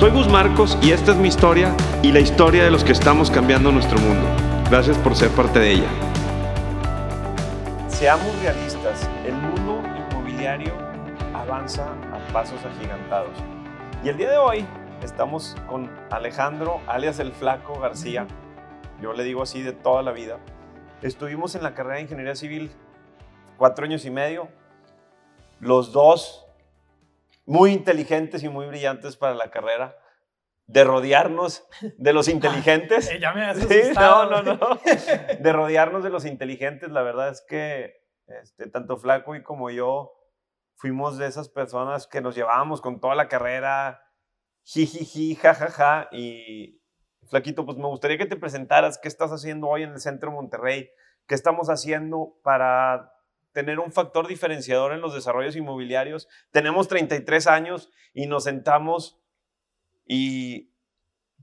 Soy Gus Marcos y esta es mi historia y la historia de los que estamos cambiando nuestro mundo. Gracias por ser parte de ella. Seamos realistas, el mundo inmobiliario avanza a pasos agigantados. Y el día de hoy estamos con Alejandro, alias el Flaco García. Yo le digo así de toda la vida. Estuvimos en la carrera de Ingeniería Civil cuatro años y medio. Los dos muy inteligentes y muy brillantes para la carrera, de rodearnos de los inteligentes. ya me sí, no, no, no. De rodearnos de los inteligentes, la verdad es que este, tanto Flaco y como yo fuimos de esas personas que nos llevábamos con toda la carrera, jijiji, jajaja, y Flaquito, pues me gustaría que te presentaras qué estás haciendo hoy en el centro de Monterrey, qué estamos haciendo para tener un factor diferenciador en los desarrollos inmobiliarios. Tenemos 33 años y nos sentamos y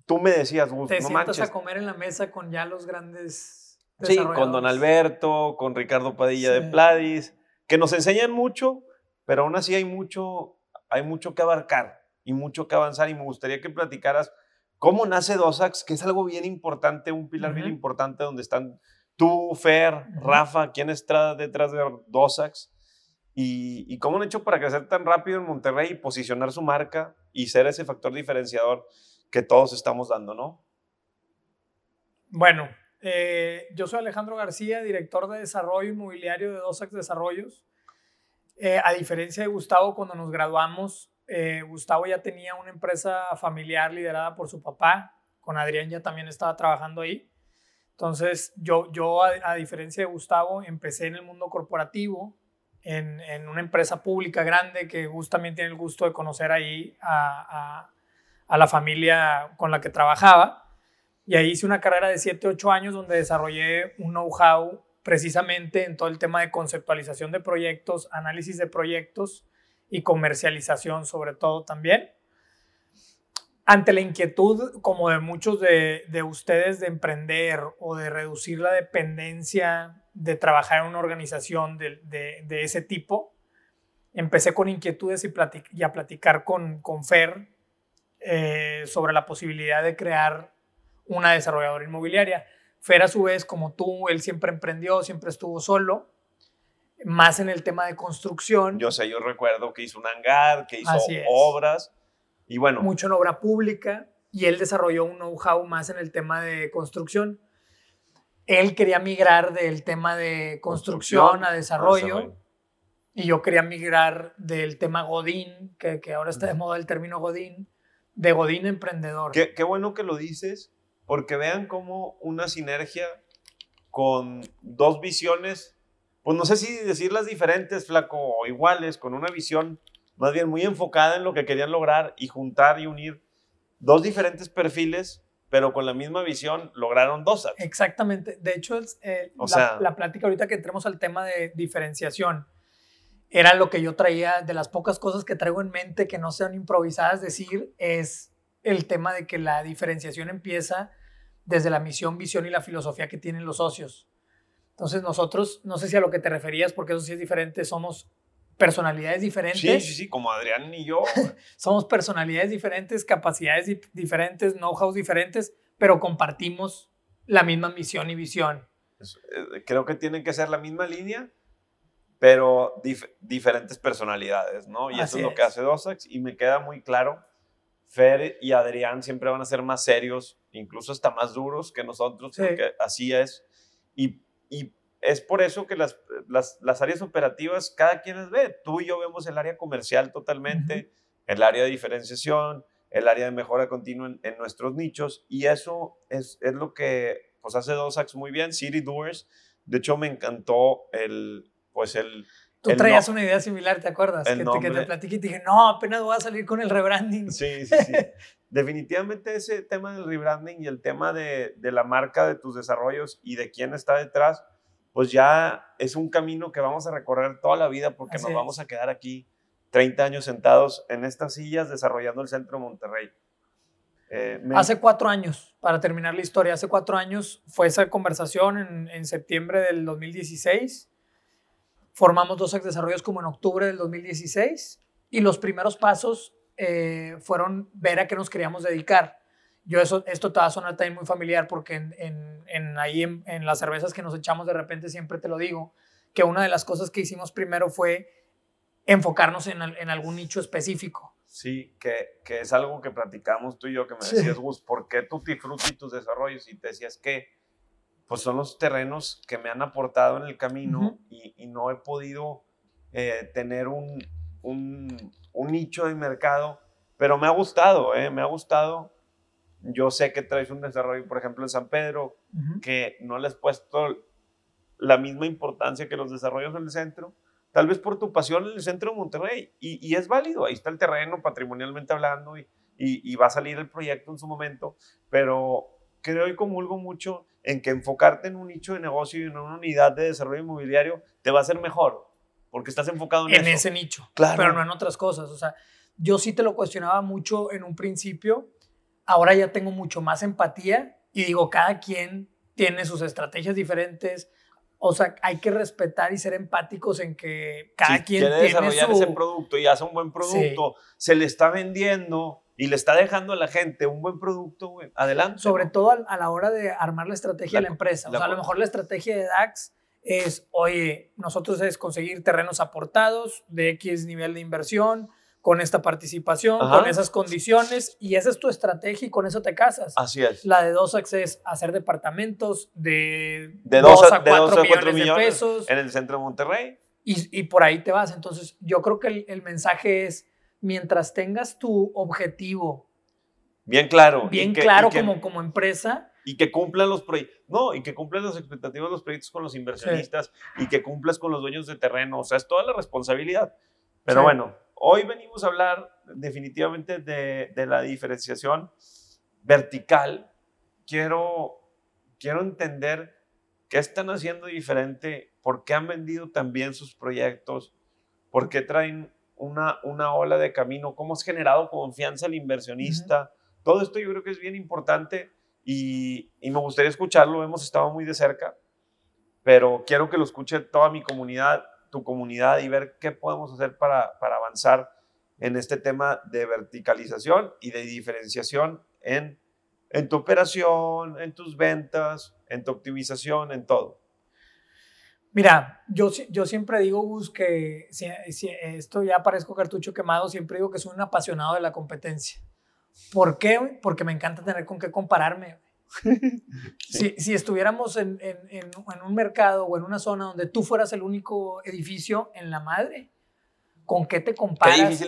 tú me decías, Gus, Te no sientas manches. a comer en la mesa con ya los grandes Sí, con Don. Alberto, con Ricardo Padilla de Sí. Pladis, que nos enseñan mucho, pero aún así hay mucho, hay mucho que abarcar y mucho que avanzar y me gustaría que platicaras cómo nace Dosax, que es algo bien importante, un pilar bien Ujú. importante donde están tú, Fer. Rafa, quién está detrás de Dosax y, y cómo han hecho para crecer tan rápido en Monterrey y posicionar su marca y ser ese factor diferenciador que todos estamos dando, ¿no? Bueno, eh, yo soy Alejandro García, director de desarrollo inmobiliario de Dosax Desarrollos. Eh, a diferencia de Gustavo, cuando nos graduamos, eh, Gustavo ya tenía una empresa familiar liderada por su papá. Con Adrián ya también estaba trabajando ahí. Entonces, yo, yo a, diferencia de Gustavo, empecé en el mundo corporativo, en, en una empresa pública grande que Gus también tiene el gusto de conocer ahí a, a- a la familia con la que trabajaba. Y ahí hice una carrera de 7, 8 años donde desarrollé un know-how precisamente en todo el tema de conceptualización de proyectos, análisis de proyectos y comercialización sobre todo también. Ante la inquietud, como de muchos de, de ustedes, de emprender o de reducir la dependencia de trabajar en una organización de, de- de ese tipo, empecé con inquietudes y, platic- y a platicar con, con Fer eh, sobre la posibilidad de crear una desarrolladora inmobiliaria. Fer, a su vez, como tú, él siempre emprendió, siempre estuvo solo, más en el tema de construcción, Yo sé, yo recuerdo que hizo un hangar, que hizo obras. Y bueno, mucho en obra pública, y él desarrolló un know-how más en el tema de construcción. Él quería migrar del tema de construcción, Construcción a desarrollo, y yo quería migrar del tema Godín, que, que ahora está de moda el término Godín, de Godín emprendedor. qué, qué bueno que lo dices, porque vean cómo una sinergia con dos visiones, pues no sé si decirlas diferentes, flaco, o iguales, con una visión más bien muy enfocada en lo que querían lograr y juntar y unir dos diferentes perfiles, pero con la misma visión lograron dos. Exactamente. De hecho, eh, O la, sea- la plática ahorita que entremos al tema de diferenciación era lo que yo traía, de las pocas cosas que traigo en mente que no sean improvisadas, decir, es el tema de que la diferenciación empieza desde la misión, visión y la filosofía que tienen los socios. Entonces nosotros, no sé si a lo que te referías, porque eso sí es diferente, somos personalidades diferentes. Sí, sí, sí, como Adrián y yo. Somos personalidades diferentes, capacidades di- diferentes, know-hows diferentes, pero compartimos la misma misión y visión. Es- eh, creo que tienen que ser la misma línea, pero dif- diferentes personalidades, ¿no? Y eso Así es lo que es. hace Dosax y me queda muy claro. Fer y Adrián siempre van a ser más serios, incluso hasta más duros que nosotros, Sí. porque así es. Y, y es por eso que las, las, las áreas operativas, cada quien las ve. Tú y yo vemos el área comercial totalmente, el área de diferenciación, el área de mejora continua en, en nuestros nichos, y eso es, es lo que pues, hace Dosax muy bien, City Doers. De hecho, me encantó el, pues el, Tú El traías no- una idea similar, ¿te acuerdas? Que te, que te platiqué y te dije, no, apenas voy a salir con el rebranding. Sí, sí, sí. definitivamente ese tema del rebranding y el tema de, de, la marca de tus desarrollos y de quién está detrás, pues ya es un camino que vamos a recorrer toda la vida porque nos vamos a quedar aquí 30 años sentados en estas sillas desarrollando el centro de Monterrey. Eh, hace cuatro años, para terminar la historia, hace cuatro años fue esa conversación en, en septiembre del 2016. Formamos dos desarrollos como en octubre del 2016 y los primeros pasos eh, fueron ver a qué nos queríamos dedicar. Yo eso, esto te va a sonar también muy familiar porque en, en, ahí en, las cervezas que nos echamos de repente siempre te lo digo, que una de las cosas que hicimos primero fue enfocarnos en, algún nicho específico. Sí, que, que, es algo que platicamos tú y yo, que me decías, Gus, ¿por qué tú y tus desarrollos? Y te decías que pues son los terrenos que me han aportado en el camino y, y, no he podido eh, tener un, un, nicho de mercado, pero me ha gustado, ¿eh? me ha gustado. Yo sé que traes un desarrollo, por ejemplo, en San Pedro, que no le has puesto la misma importancia que los desarrollos en el centro, tal vez por tu pasión en el centro de Monterrey, y, es válido, ahí está el terreno patrimonialmente hablando, y, y, va a salir el proyecto en su momento, pero creo y comulgo mucho en que enfocarte en un nicho de negocio y en una unidad de desarrollo inmobiliario te va a ser mejor porque estás enfocado en, en ese nicho, claro. pero no en otras cosas. O sea, yo sí te lo cuestionaba mucho en un principio, ahora ya tengo mucho más empatía y digo, cada quien tiene sus estrategias diferentes. O sea, hay que respetar y ser empáticos en que cada quien quiere tiene desarrollar ese producto y hace un buen producto, se le está vendiendo y le está dejando a la gente un buen producto, adelante. Sobre todo a, la hora de armar la estrategia de la empresa. O sea, a lo mejor la estrategia de DAX es, oye, nosotros es conseguir terrenos aportados de X nivel de inversión, con esta participación, con esas condiciones, y esa es tu estrategia y con eso te casas. Así es. La de dos es hacer departamentos de, de 2 a 4 millones, de pesos. En el centro de Monterrey. Y, y por ahí te vas. Entonces, yo creo que el, el mensaje es, mientras tengas tu objetivo bien claro, bien claro como, como empresa, y que cumplan los proyectos, no, y que cumplan las expectativas de los proyectos con los inversionistas y que cumplas con los dueños de terreno, o sea, es toda la responsabilidad. Pero bueno, hoy venimos a hablar definitivamente de, de, la diferenciación vertical. Quiero, quiero entender qué están haciendo diferente, por qué han vendido también sus proyectos, por qué traen una, una ola de camino, cómo has generado confianza al inversionista. Todo esto yo creo que es bien importante y, me gustaría escucharlo, hemos estado muy de cerca, pero quiero que lo escuche toda mi comunidad, tu comunidad y ver qué podemos hacer para, para avanzar en este tema de verticalización y de diferenciación en, en tu operación, en tus ventas, en tu optimización, en todo. Mira, yo, yo siempre digo, Gus, que si, esto ya parezco cartucho quemado, siempre digo que soy un apasionado de la competencia. ¿Por qué? Porque me encanta tener con qué compararme. Si, si, estuviéramos en, en, en, un mercado o en una zona donde tú fueras el único edificio en la madre, ¿con qué te comparas?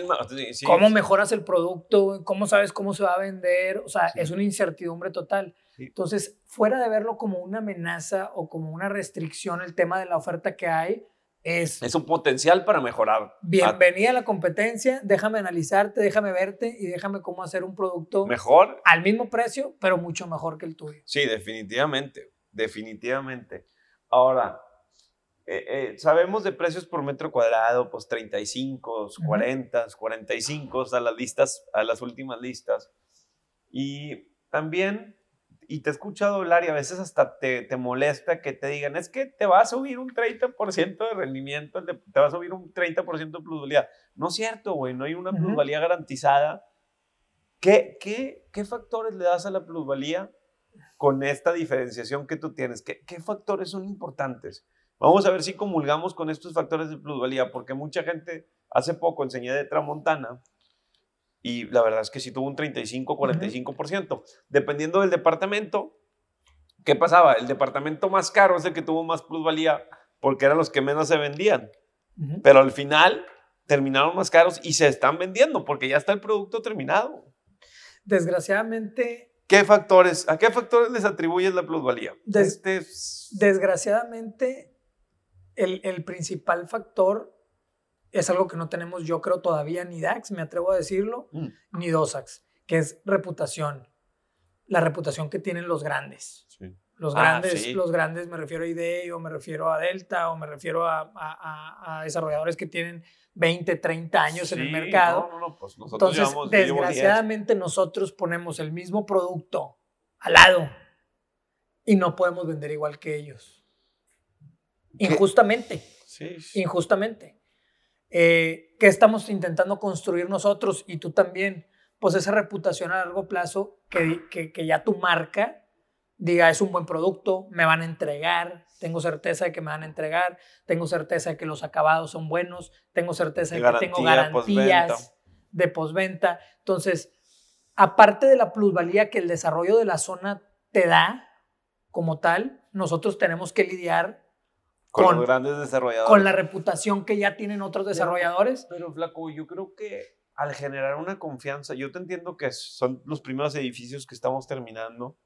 ¿Cómo mejoras el producto? ¿Cómo sabes cómo se va a vender? O sea, es una incertidumbre total. Entonces, fuera de verlo como una amenaza o como una restricción el tema de la oferta que hay, es, un potencial para mejorar. Bienvenida a la competencia, déjame analizarte, déjame verte y déjame cómo hacer un producto mejor al mismo precio, pero mucho mejor que el tuyo. Sí, definitivamente, definitivamente. Ahora, eh, eh, sabemos de precios por metro cuadrado, pues 35, 40, 45, a las listas, a las últimas listas. Y también y te he escuchado hablar y a veces hasta te, te, molesta que te digan, es que te va a subir un 30% de rendimiento, te, va a subir un 30% de plusvalía. No es cierto, güey, no hay una plusvalía garantizada. ¿Qué, qué, ¿Qué factores le das a la plusvalía con esta diferenciación que tú tienes? ¿Qué, ¿Qué factores son importantes? Vamos a ver si comulgamos con estos factores de plusvalía, porque mucha gente, hace poco enseñé de Tramontana, y la verdad es que sí tuvo un 35-45%. Dependiendo del departamento, ¿qué pasaba? El departamento más caro es el que tuvo más plusvalía porque eran los que menos se vendían. Pero al final terminaron más caros y se están vendiendo porque ya está el producto terminado. Desgraciadamente. ¿Qué factores, ¿A qué factores les atribuyes la plusvalía? este... Desgraciadamente, el, el principal factor es algo que no tenemos, yo creo, todavía ni DAX, me atrevo a decirlo, mm. ni DOSAX, que es reputación. La reputación que tienen los grandes. Sí. Los Ah, grandes, sí. los grandes me refiero a IDE o me refiero a Delta o me refiero a, a- desarrolladores que tienen 20, 30 años en el mercado. No, no, no, pues nosotros Entonces, llevamos, yo llevo 10. desgraciadamente nosotros ponemos el mismo producto al lado y no podemos vender igual que ellos. ¿Qué? Injustamente, Sí, sí. injustamente. Eh, ¿Qué estamos intentando construir nosotros y tú también? Pues esa reputación a largo plazo, que, que, que ya tu marca diga es un buen producto, me van a entregar, tengo certeza de que me van a entregar, tengo certeza de que los acabados son buenos, tengo certeza de De que tengo garantía, garantías postventa. de postventa. Entonces, aparte de la plusvalía que el desarrollo de la zona te da como tal, nosotros tenemos que lidiar Con, con- los grandes desarrolladores. con la reputación que ya tienen otros desarrolladores. Pero, Flaco, yo creo que al generar una confianza, yo te entiendo que son los primeros edificios que estamos terminando,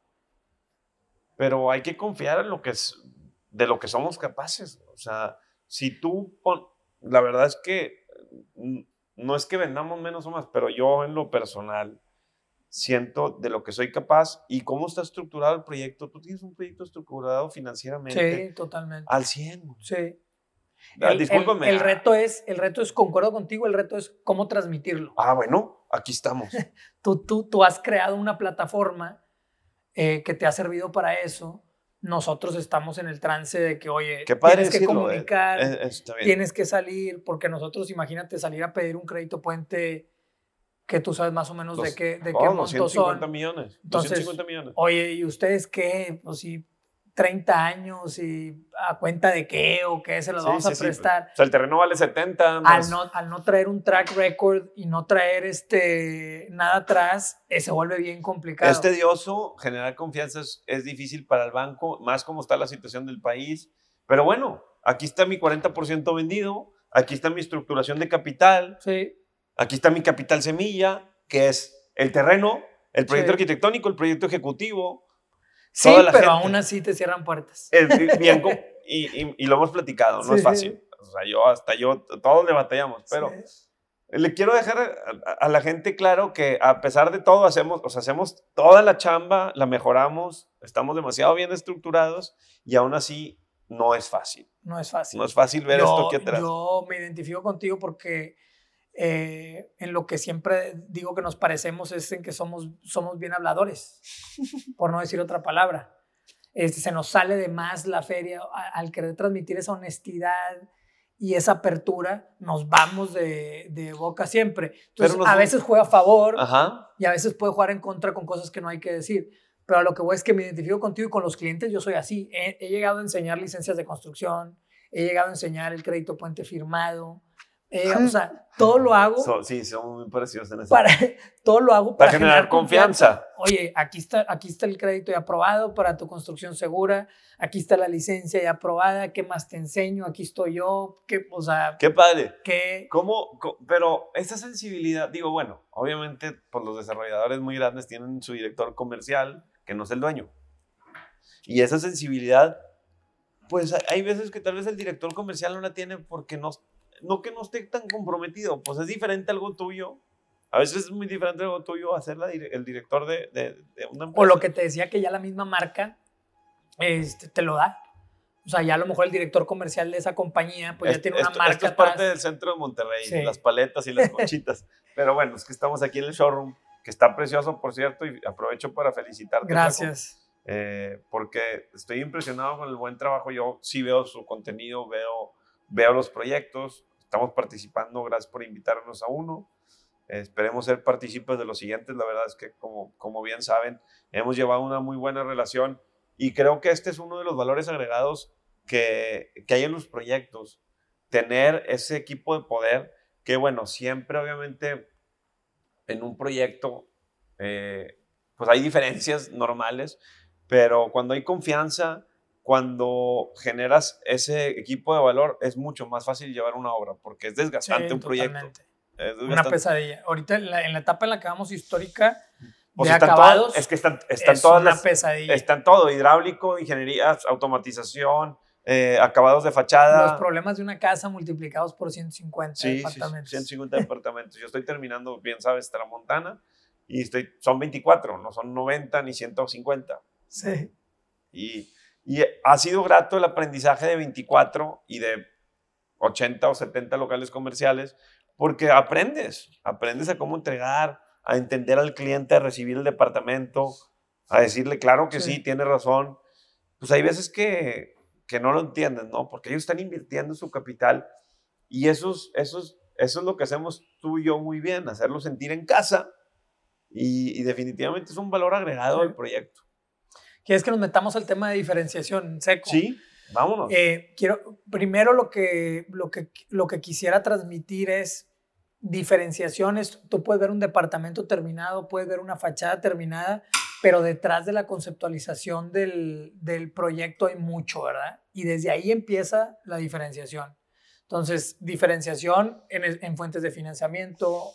pero hay que confiar en lo que es, de lo que somos capaces. O sea, si tú, pon- la verdad es que mm, no es que vendamos menos o más, pero yo en lo personal siento de lo que soy capaz y cómo está estructurado el proyecto. Tú tienes un proyecto estructurado financieramente Sí, totalmente. al 100. Sí. Ah, El, Discúlpame. el- el reto es, el reto es, concuerdo contigo, el reto es cómo transmitirlo. Ah, bueno, aquí estamos. Tú, tú, tú has creado una plataforma eh, que te ha servido para eso. Nosotros estamos en el trance de que, oye, tienes que decirlo, eh, comunicar, eh, bien. tienes que salir, porque nosotros, imagínate, salir a pedir un crédito puente que tú sabes más o menos de Dos- qué, de oh, qué monto 250 son. millones. Entonces, 250 millones. Oye, ¿y ustedes qué? Pues si 30 años y a cuenta de qué o qué se los Sí, vamos sí, a sí, prestar. O sea, el terreno vale 70. al más- no, al no traer un track record y no traer este, nada atrás, eh, se vuelve bien complicado. Es tedioso, generar confianza es, es difícil para el banco, más como está la situación del país. Pero bueno, aquí está mi 40% vendido, aquí está mi estructuración de capital, Sí, aquí está mi capital semilla, que es el terreno, el proyecto Sí. arquitectónico, el proyecto ejecutivo. sí pero gente. aún así te cierran puertas. Es bi- bien y, y- y lo hemos platicado, no Sí. es fácil. O sea, yo hasta yo, todos le batallamos, pero... Sí. Le quiero dejar a, a la gente claro que a pesar de todo hacemos, o sea, hacemos toda la chamba, la mejoramos, estamos demasiado bien estructurados y aún así no es fácil. No es fácil. No es fácil ver esto aquí atrás. yo me identifico contigo porque eh, en lo que siempre digo que nos parecemos es en que somos, somos bien habladores, por no decir otra palabra. Este, se nos sale de más la feria a- al querer transmitir esa honestidad y esa apertura, nos vamos de, de boca siempre. Entonces, a veces juega a favor Ajá. y a veces puede jugar en contra con cosas que no hay que decir. Pero a lo que voy es que me identifico contigo y con los clientes yo soy así. He, he llegado a enseñar licencias de construcción, he llegado a enseñar el crédito puente firmado. Eh, o sea, todo lo hago So- sí, somos muy parecidos en eso. para, todo lo hago Para para, generar confianza. Oye, aquí está, aquí está el crédito ya aprobado para tu construcción segura, aquí está la licencia ya aprobada, ¿qué más te enseño? Aquí estoy yo, ¿qué, o sea, Qué padre. ¿qué? ¿Cómo? Pero esa sensibilidad, digo, bueno, obviamente pues los desarrolladores muy grandes tienen su director comercial, que no es el dueño. Y esa sensibilidad, pues hay veces que tal vez el director comercial no la tiene porque no, no que no esté tan comprometido, pues es diferente algo tuyo. A veces es muy diferente algo tuyo hacer la el director de, de, de una empresa. O lo que te decía que ya la misma marca este, te lo da. O sea, ya a lo mejor el director comercial de esa compañía, pues ya Esto- tiene una esto- marca esto es parte atrás. del centro de Monterrey, Sí. las paletas y las conchitas. Pero bueno, es que estamos aquí en el showroom, que está precioso, por cierto, y aprovecho para felicitarte. Gracias. eh, porque estoy impresionado con el buen trabajo. Yo sí veo su contenido, veo, veo los proyectos, estamos participando, gracias por invitarnos a uno. Eh, esperemos ser partícipes de los siguientes. La verdad es que, como, como bien saben, hemos llevado una muy buena relación y creo que este es uno de los valores agregados que, que hay en los proyectos. Tener ese equipo de poder que, bueno, siempre obviamente en un proyecto, eh, pues hay diferencias normales, pero cuando hay confianza, cuando generas ese equipo de valor, es mucho más fácil llevar una obra, porque es desgastante Sí, un proyecto. totalmente. Es Una desgastante. pesadilla. Ahorita en la, en la etapa en la que vamos histórica Pues de están acabados, es que están, están es todas una las, pesadilla. están todo, hidráulico, ingeniería, automatización, eh, acabados de fachada. Los problemas de una casa multiplicados por 150 Sí, sí, sí, departamentos. 150 departamentos. Yo estoy terminando, bien sabes, Tramontana y estoy, son 24, no son 90 ni 150. Sí. Y, y ha sido grato el aprendizaje de 24 y de 80 o 70 locales comerciales, porque aprendes, aprendes a cómo entregar, a entender al cliente, a recibir el departamento, a decirle, claro que sí, tiene razón. Pues hay veces que, que no lo entienden, ¿no? Porque ellos están invirtiendo su capital y eso es, eso, es, eso es lo que hacemos tú y yo muy bien, hacerlo sentir en casa y, definitivamente es un valor agregado al proyecto. ¿Quieres que nos metamos al tema de diferenciación seco? Sí, vámonos. Eh, quiero, primero lo que, lo, que, lo que quisiera transmitir es diferenciaciones. Tú puedes ver un departamento terminado, puedes ver una fachada terminada, pero detrás de la conceptualización del, del proyecto hay mucho, ¿verdad? Y desde ahí empieza la diferenciación. Entonces, diferenciación en, en fuentes de financiamiento,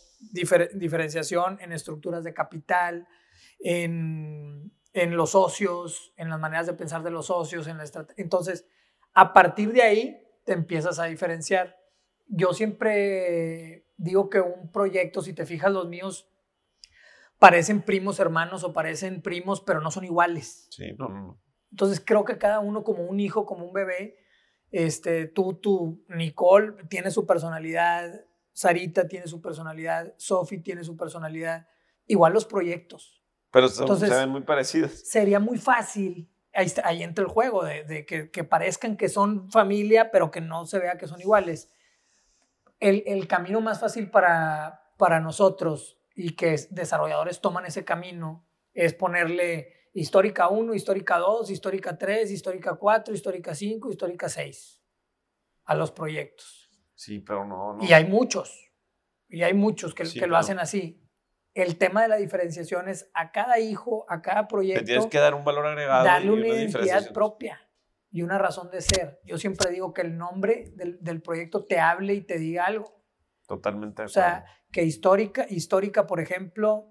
diferenciación en estructuras de capital, en, en, los socios, en las maneras de pensar de los socios, en la Entonces, a partir de ahí te empiezas a diferenciar. Yo siempre digo que un proyecto, si te fijas, los míos parecen primos hermanos o parecen primos, pero no son iguales. Sí, no, no. Entonces, creo que cada uno como un hijo, como un bebé, este, tú, tú, Nicole tiene su personalidad, Sarita tiene su personalidad, Sophie tiene su personalidad, igual los proyectos. Pero se ven muy parecidos. Sería muy fácil, ahí, ahí entra el juego, de, que, que, parezcan que son familia, pero que no se vea que son iguales. El, el camino más fácil para, para nosotros y que desarrolladores toman ese camino es ponerle histórica 1, histórica 2, histórica 3, histórica 4, histórica 5, histórica 6 a los proyectos. Sí, pero no, Y hay muchos, y hay muchos que, que lo hacen así. El tema de la diferenciación es a cada hijo, a cada proyecto. Te tienes que dar un valor agregado. Darle una, identidad propia y una razón de ser. Yo siempre digo que el nombre del, del proyecto te hable y te diga algo. Totalmente. O sea, que histórica, histórica, por ejemplo,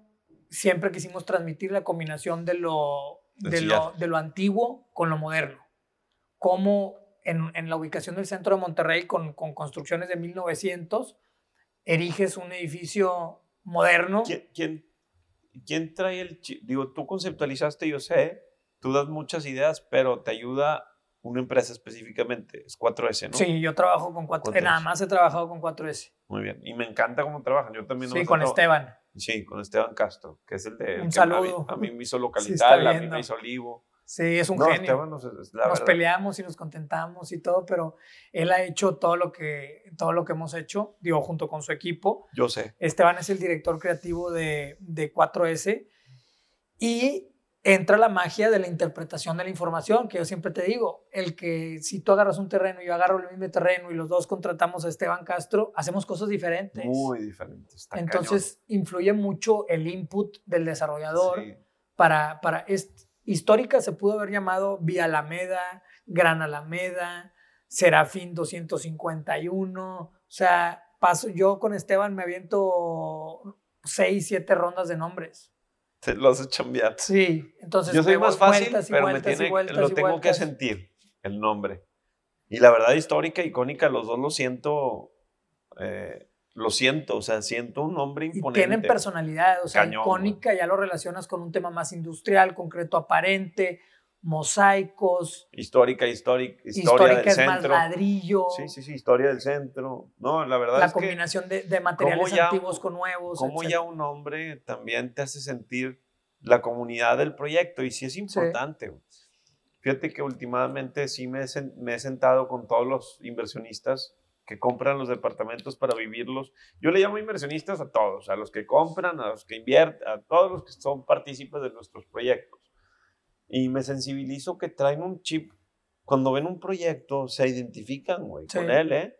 siempre quisimos transmitir la combinación de lo, de lo, de lo, antiguo con lo moderno. Como en, en, la ubicación del centro de Monterrey, con, con, construcciones de 1900, eriges un edificio moderno. ¿Quién, quién, quién trae el... Digo, tú conceptualizaste, yo sé, tú das muchas ideas, pero te ayuda una empresa específicamente, es 4S, ¿no? Sí, yo trabajo con 4S, nada más he trabajado con 4S. Muy bien, y me encanta cómo trabajan, yo también. Sí, con Esteban. Sí, con Esteban Castro, que es el de... Un saludo. A mí, me hizo Localital, a mí me hizo Olivo. Sí, es un genio. nos, peleamos y nos contentamos y todo, pero él ha hecho todo lo que todo lo que hemos hecho, digo, junto con su equipo. Yo sé. Esteban es el director creativo de, de 4S y entra la magia de la interpretación de la información, que yo siempre te digo, el que si tú agarras un terreno y yo agarro el mismo terreno y los dos contratamos a Esteban Castro, hacemos cosas diferentes. Muy diferentes. Entonces influye mucho el input del desarrollador para, para histórica se pudo haber llamado Vía Alameda, Gran Alameda, Serafín 251, o sea, paso, yo con Esteban me aviento seis, siete rondas de nombres. Te lo has chambear. Sí, entonces. Yo soy más fácil, pero me tiene, lo tengo que sentir, el nombre. Y la verdad, histórica, icónica, los dos lo siento. Eh, lo siento, o sea, siento un nombre imponente. Y tienen personalidad, o sea, icónica ya lo relacionas con un tema más industrial, concreto aparente, mosaicos. Histórica, histórica, historia del centro. Más ladrillo. Sí, sí, sí, historia del centro. No, la verdad la es combinación de, de, materiales antiguos con nuevos. Cómo ya un hombre también te hace sentir la comunidad del proyecto y sí es importante. Fíjate que últimamente sí me he, me he sentado con todos los inversionistas que compran los departamentos para vivirlos. Yo le llamo inversionistas a todos, a los que compran, a los que invierten, a todos los que son partícipes de nuestros proyectos y me sensibilizo que traen un chip. Cuando ven un proyecto, se identifican, güey, con él, ¿eh?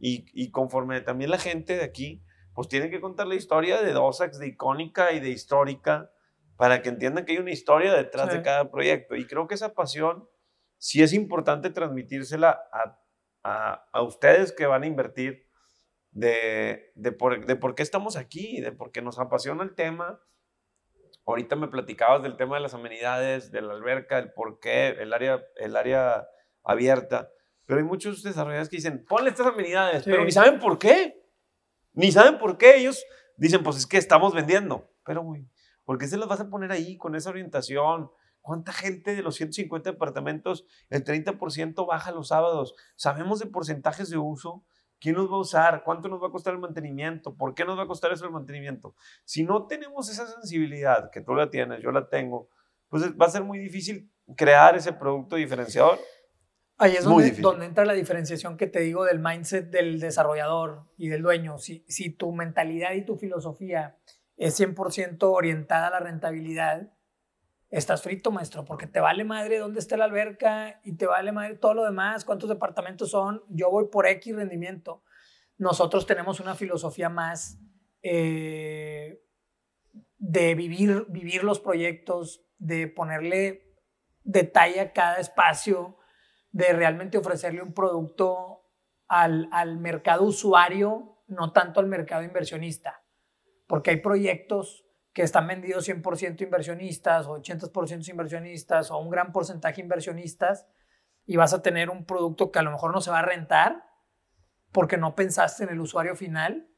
Y, y, conforme también la gente de aquí, pues tienen que contar la historia de Dosax, de icónica y de histórica, para que entiendan que hay una historia detrás de cada proyecto. Y creo que esa pasión sí es importante transmitírsela a, a, a ustedes que van a invertir de, de, por, de por qué estamos aquí, de por qué nos apasiona el tema Ahorita me platicabas del tema de las amenidades, de la alberca, el por qué, el área, el área abierta. Pero hay muchos desarrolladores que dicen, ponle estas amenidades, pero ni saben por qué. Ni saben por qué. Ellos dicen, pues es que estamos vendiendo. Pero, güey, ¿Por qué se las vas a poner ahí con esa orientación? ¿Cuánta gente de los 150 departamentos, el 30% baja los sábados? Sabemos de porcentajes de uso. ¿Quién los va a usar? ¿Cuánto nos va a costar el mantenimiento? ¿Por qué nos va a costar eso el mantenimiento? Si no tenemos esa sensibilidad, que tú la tienes, yo la tengo, pues va a ser muy difícil crear ese producto diferenciador. Ahí es donde, donde, entra la diferenciación que te digo del mindset del desarrollador y del dueño. Si, si tu mentalidad y tu filosofía es 100% orientada a la rentabilidad, estás frito, maestro, porque te vale madre dónde está la alberca y te vale madre todo lo demás, cuántos departamentos son, yo voy por X rendimiento. Nosotros tenemos una filosofía más eh, de vivir, vivir los proyectos, de ponerle detalle a cada espacio, de realmente ofrecerle un producto al, al mercado usuario, no tanto al mercado inversionista porque hay proyectos que están vendidos 100% inversionistas o 80% inversionistas o un gran porcentaje inversionistas y vas a tener un producto que a lo mejor no se va a rentar porque no pensaste en el usuario final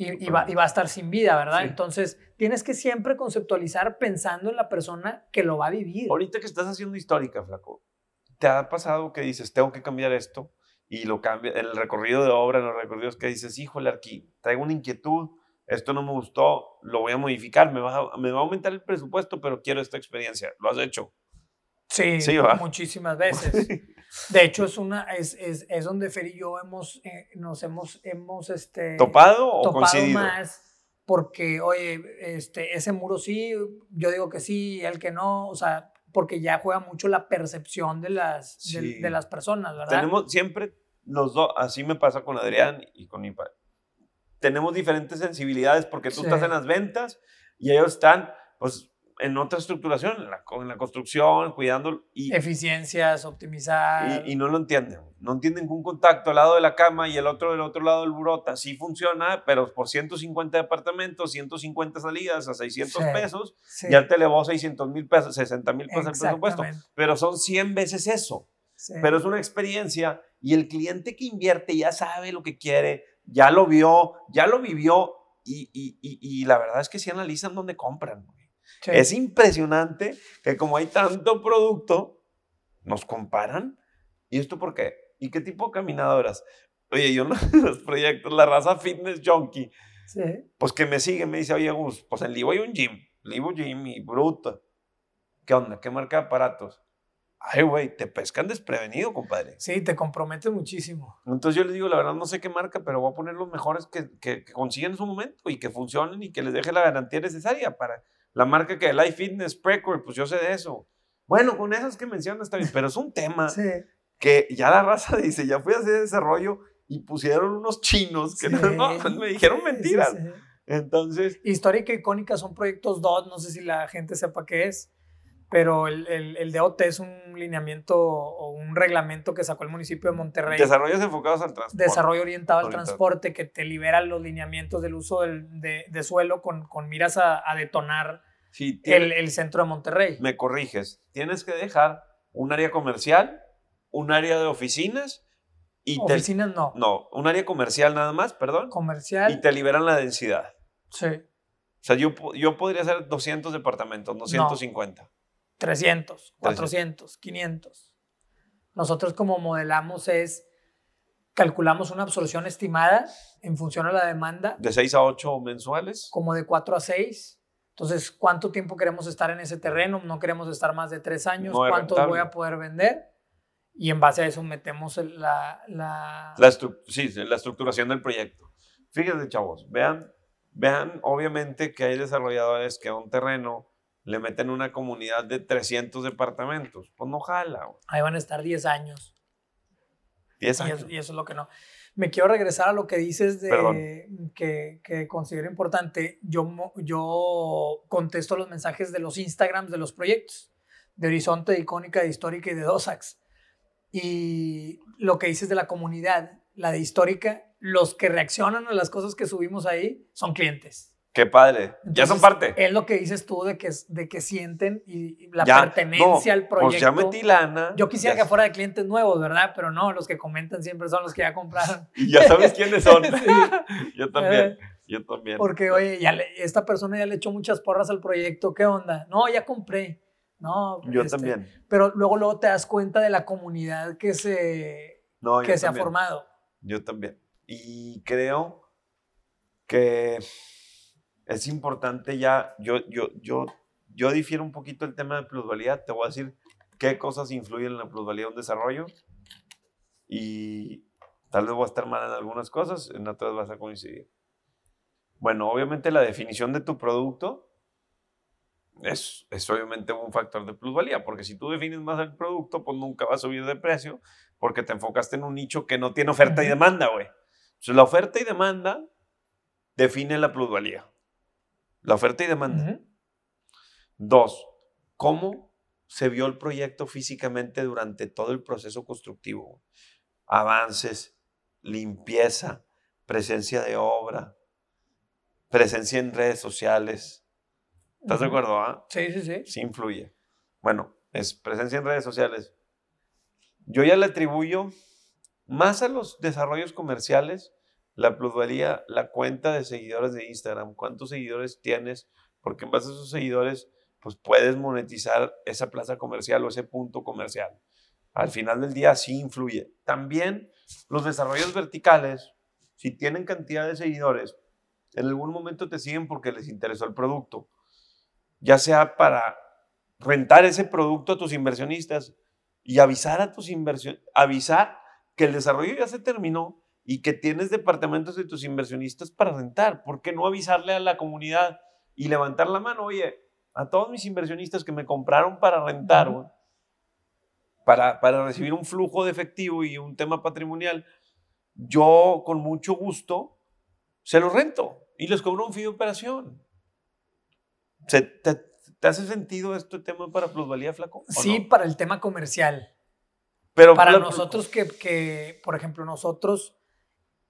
y, va, a estar sin vida, ¿verdad? Entonces, tienes que siempre conceptualizar pensando en la persona que lo va a vivir. Ahorita que estás haciendo histórica, Flaco, ¿te ha pasado que dices, tengo que cambiar esto? Y lo cambia, el recorrido de obra, los recorridos que dices, híjole, aquí traigo una inquietud, esto no me gustó, lo voy a modificar, me va a, me va a aumentar el presupuesto, pero quiero esta experiencia. ¿Lo has hecho? Sí, muchísimas veces. De hecho, es, una, es, es, es donde Fer y yo hemos, eh, nos hemos, hemos este, ¿Topado o topado más porque, oye, este, ese muro sí, yo digo que sí, el que no, o sea, porque ya juega mucho la percepción de las, de, las personas, ¿verdad? Tenemos siempre los dos, así me pasa con Adrián y con mi padre tenemos diferentes sensibilidades porque tú estás en las ventas y ellos están, pues, en otra estructuración, en la, en la construcción, cuidando. Y, Eficiencias, optimizar. Y, no lo entienden. No entienden que un contacto al lado de la cama y el otro del otro lado del burota sí funciona, pero por 150 departamentos, 150 salidas a 600 pesos, ya te elevó 600 mil pesos, 60 mil pesos el presupuesto. Pero son 100 veces eso. Pero es una experiencia y el cliente que invierte ya sabe lo que quiere, ya lo vio, ya lo vivió y, y, y, la verdad es que si analizan dónde compran. Es impresionante que como hay tanto producto, nos comparan. ¿Y esto por qué? ¿Y qué tipo de caminadoras? Oye, yo los proyectos, la raza fitness junkie, pues que me sigue, me dice, oye, pues en Livo hay un gym, Livo Gym y Bruto. ¿Qué onda? ¿Qué marca de aparatos? Ay, güey, te pescan desprevenido, compadre. Sí, te compromete muchísimo. Entonces yo les digo, la verdad no sé qué marca, pero voy a poner los mejores que, que, consiguen en su momento y que funcionen y que les deje la garantía necesaria para la marca que Life Fitness, Precor, pues yo sé de eso. Bueno, con esas que mencionas está bien, pero es un tema que ya la raza dice, ya fui a hacer desarrollo y pusieron unos chinos que no, me dijeron mentiras. Entonces... Histórica e icónica son proyectos DOT, no sé si la gente sepa qué es pero el, el, el, DOT es un lineamiento o un reglamento que sacó el municipio de Monterrey. Desarrollos enfocados al transporte. Desarrollo orientado al transporte que te libera los lineamientos del uso del, de, de, suelo con, con miras a, a detonar el, el, centro de Monterrey. Me corriges, tienes que dejar un área comercial, un área de oficinas y... Oficinas no. No, un área comercial nada más, perdón. Comercial. Y te liberan la densidad. Sí. O sea, yo, yo podría hacer 200 departamentos, 250. 300, 400, 500. Nosotros como modelamos es, calculamos una absorción estimada en función a la demanda. De 6 a 8 mensuales. Como de 4 a 6. Entonces, ¿cuánto tiempo queremos estar en ese terreno? No queremos estar más de 3 años. ¿Cuánto voy a poder vender? Y en base a eso metemos la... La, la, sí, la estructuración del proyecto. Fíjense, chavos, vean, vean obviamente que hay desarrolladores que a un terreno le meten una comunidad de 300 departamentos. Pues no jala. Ahí van a estar 10 años. 10 años. Y eso, es lo que no. Me quiero regresar a lo que dices de que, que, considero importante. Yo, yo contesto los mensajes de los Instagrams de los proyectos, de Horizonte, de Icónica, de Histórica y de Dosax. Y lo que dices de la comunidad, la de Histórica, los que reaccionan a las cosas que subimos ahí son clientes. Qué padre. ya son parte. Es lo que dices tú de que, de que sienten y la pertenencia al proyecto. Pues ya metí lana. Yo quisiera que fuera de clientes nuevos, ¿verdad? Pero no, los que comentan siempre son los que ya compraron. Y ya sabes quiénes son. Yo también. Yo también. Porque, oye, ya esta persona ya le echó muchas porras al proyecto, ¿qué onda? No, ya compré. No, yo este, también. Pero luego, luego te das cuenta de la comunidad que se, que se ha formado. Yo también. Y creo que es importante ya, yo, yo, yo, yo difiero un poquito el tema de plusvalía, te voy a decir qué cosas influyen en la plusvalía de un desarrollo y tal vez voy a estar mal en algunas cosas, en otras vas a coincidir. Bueno, obviamente la definición de tu producto es, es, obviamente un factor de plusvalía, porque si tú defines más el producto, pues nunca va a subir de precio, porque te enfocaste en un nicho que no tiene oferta y demanda, güey. Entonces, la oferta y demanda define la plusvalía. La oferta y demanda. Dos, ¿cómo se vio el proyecto físicamente durante todo el proceso constructivo? Avances, limpieza, presencia de obra, presencia en redes sociales. ¿Estás de acuerdo? Ah? Sí, sí, sí. Sí influye. Bueno, es presencia en redes sociales. Yo ya le atribuyo más a los desarrollos comerciales la plusvalía, la cuenta de seguidores de Instagram, cuántos seguidores tienes, porque en base a esos seguidores, pues puedes monetizar esa plaza comercial o ese punto comercial. Al final del día sí influye. También los desarrollos verticales, si tienen cantidad de seguidores, en algún momento te siguen porque les interesó el producto, ya sea para rentar ese producto a tus inversionistas y avisar a tus inversionistas, avisar que el desarrollo ya se terminó y que tienes departamentos de tus inversionistas para rentar. ¿Por qué no avisarle a la comunidad y levantar la mano? Oye, a todos mis inversionistas que me compraron para rentar, para, para recibir un flujo de efectivo y un tema patrimonial, yo con mucho gusto se los rento y les cobro un fee de operación. te, hace sentido este tema para plusvalía, Flaco? Sí, para el tema comercial. Pero para nosotros que, que, por ejemplo, nosotros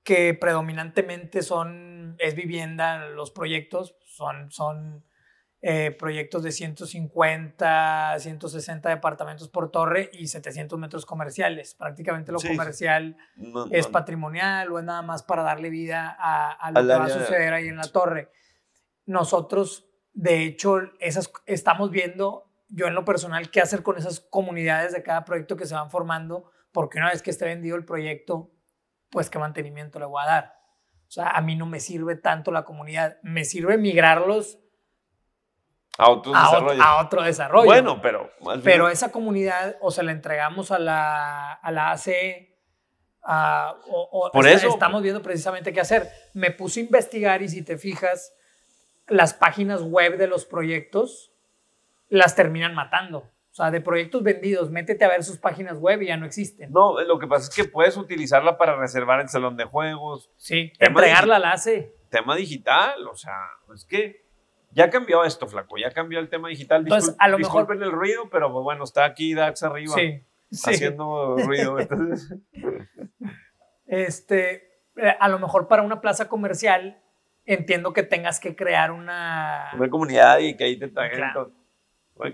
que predominantemente son, es vivienda, los proyectos son, son eh, proyectos de 150, 160 departamentos por torre y 700 metros comerciales. Prácticamente lo comercial es patrimonial o es nada más para darle vida a, lo que va a suceder ahí en la torre. Nosotros, de hecho, esas, estamos viendo, yo en lo personal, qué hacer con esas comunidades de cada proyecto que se van formando, porque una vez que esté vendido el proyecto, pues qué mantenimiento le voy a dar. O sea, a mí no me sirve tanto la comunidad, me sirve migrarlos a otro desarrollo. A otro desarrollo. Bueno, pero... Pero esa comunidad, o se la entregamos a la, a la AC, o, Por eso. estamos viendo precisamente qué hacer. Me puse a investigar y si te fijas, las páginas web de los proyectos las terminan matando. O sea, de proyectos vendidos, métete a ver sus páginas web y ya no existen. No, lo que pasa es que puedes utilizarla para reservar el salón de juegos. Sí, entregarla al ACE. Tema digital, o sea, es que ya cambió esto, flaco, ya cambió el tema digital. Entonces, a lo disculpen el ruido, pero pues, bueno, está aquí Dax arriba sí, haciendo ruido. este, eh, a lo mejor para una plaza comercial entiendo que tengas que crear una... Una comunidad y que ahí te traigan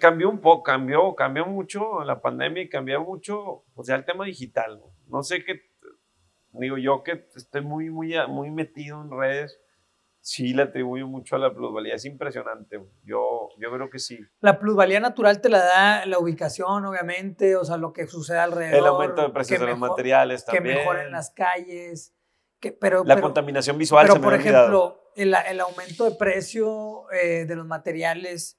cambió un poco, cambió, cambió mucho la pandemia y cambió mucho, o sea, el tema digital. No, sé qué, digo yo que estoy muy, muy, muy metido en redes, sí le atribuyo mucho a la plusvalía, es impresionante. Yo, yo creo que sí. La plusvalía natural te la da la ubicación, obviamente, o sea, lo que sucede alrededor. El aumento de precios de los materiales también. Que mejoren las calles. Que, pero, la contaminación visual. Pero, por ejemplo, el, el, aumento de precio eh, de los materiales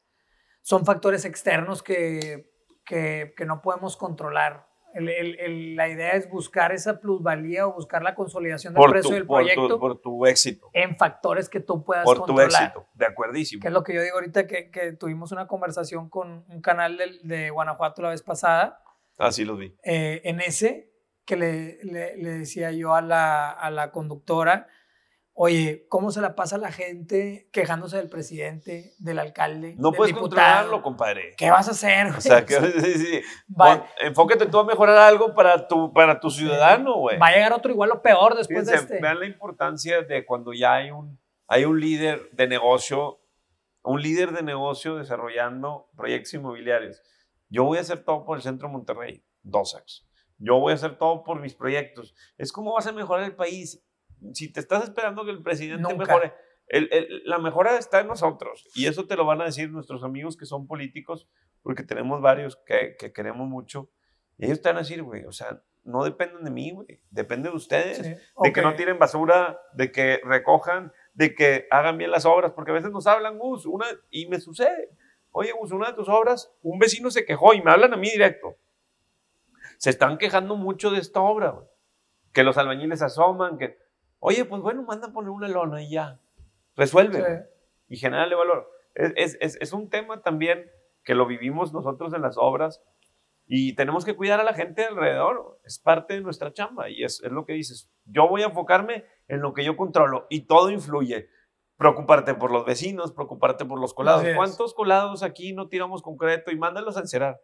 son factores externos que, que, no podemos controlar. la idea es buscar esa plusvalía o buscar la consolidación del precio del proyecto. Por tu, éxito. En factores que tú puedas controlar. Por tu éxito, de acuerdísimo. Que es lo que yo digo ahorita, que, que tuvimos una conversación con un canal de, de Guanajuato la vez pasada. Ah, sí, lo vi. Eh, en ese, que le, le, le, decía yo a la, a la conductora, Oye, ¿cómo se la pasa la gente quejándose del presidente, del alcalde? No puedes controlarlo, compadre. ¿Qué vas a hacer? O sea, que, sí, sí. enfócate tú a mejorar algo para tu, para tu ciudadano, güey. Va a llegar otro igual o peor después de este. Vean la importancia de cuando ya hay un, hay un líder de negocio, un líder de negocio desarrollando proyectos inmobiliarios. Yo voy a hacer todo por el Centro Monterrey, DOSAX. Yo voy a hacer todo por mis proyectos. Es como vas a mejorar el país si te estás esperando que el presidente mejore, la mejora está en nosotros y eso te lo van a decir nuestros amigos que son políticos, porque tenemos varios que, que queremos mucho. Y ellos te van a decir, güey, o sea, no dependen de mí, güey, depende de ustedes, de que no tiren basura, de que recojan, de que hagan bien las obras, porque a veces nos hablan, Gus, una, y me sucede, oye, Gus, una de tus obras, un vecino se quejó y me hablan a mí directo. Se están quejando mucho de esta obra, güey. que los albañiles asoman, que, oye, pues bueno, manda a poner una lona y ya, resuelve y generale valor. Es, es, es un tema también que lo vivimos nosotros en las obras, y tenemos que cuidar a la gente alrededor. Es parte de nuestra chamba y es, es, lo que dices. Yo voy a enfocarme en lo que yo controlo y todo influye. Preocuparte por los vecinos, preocuparte por los colados. ¿Cuántos colados aquí no tiramos concreto y mándalos a encerar?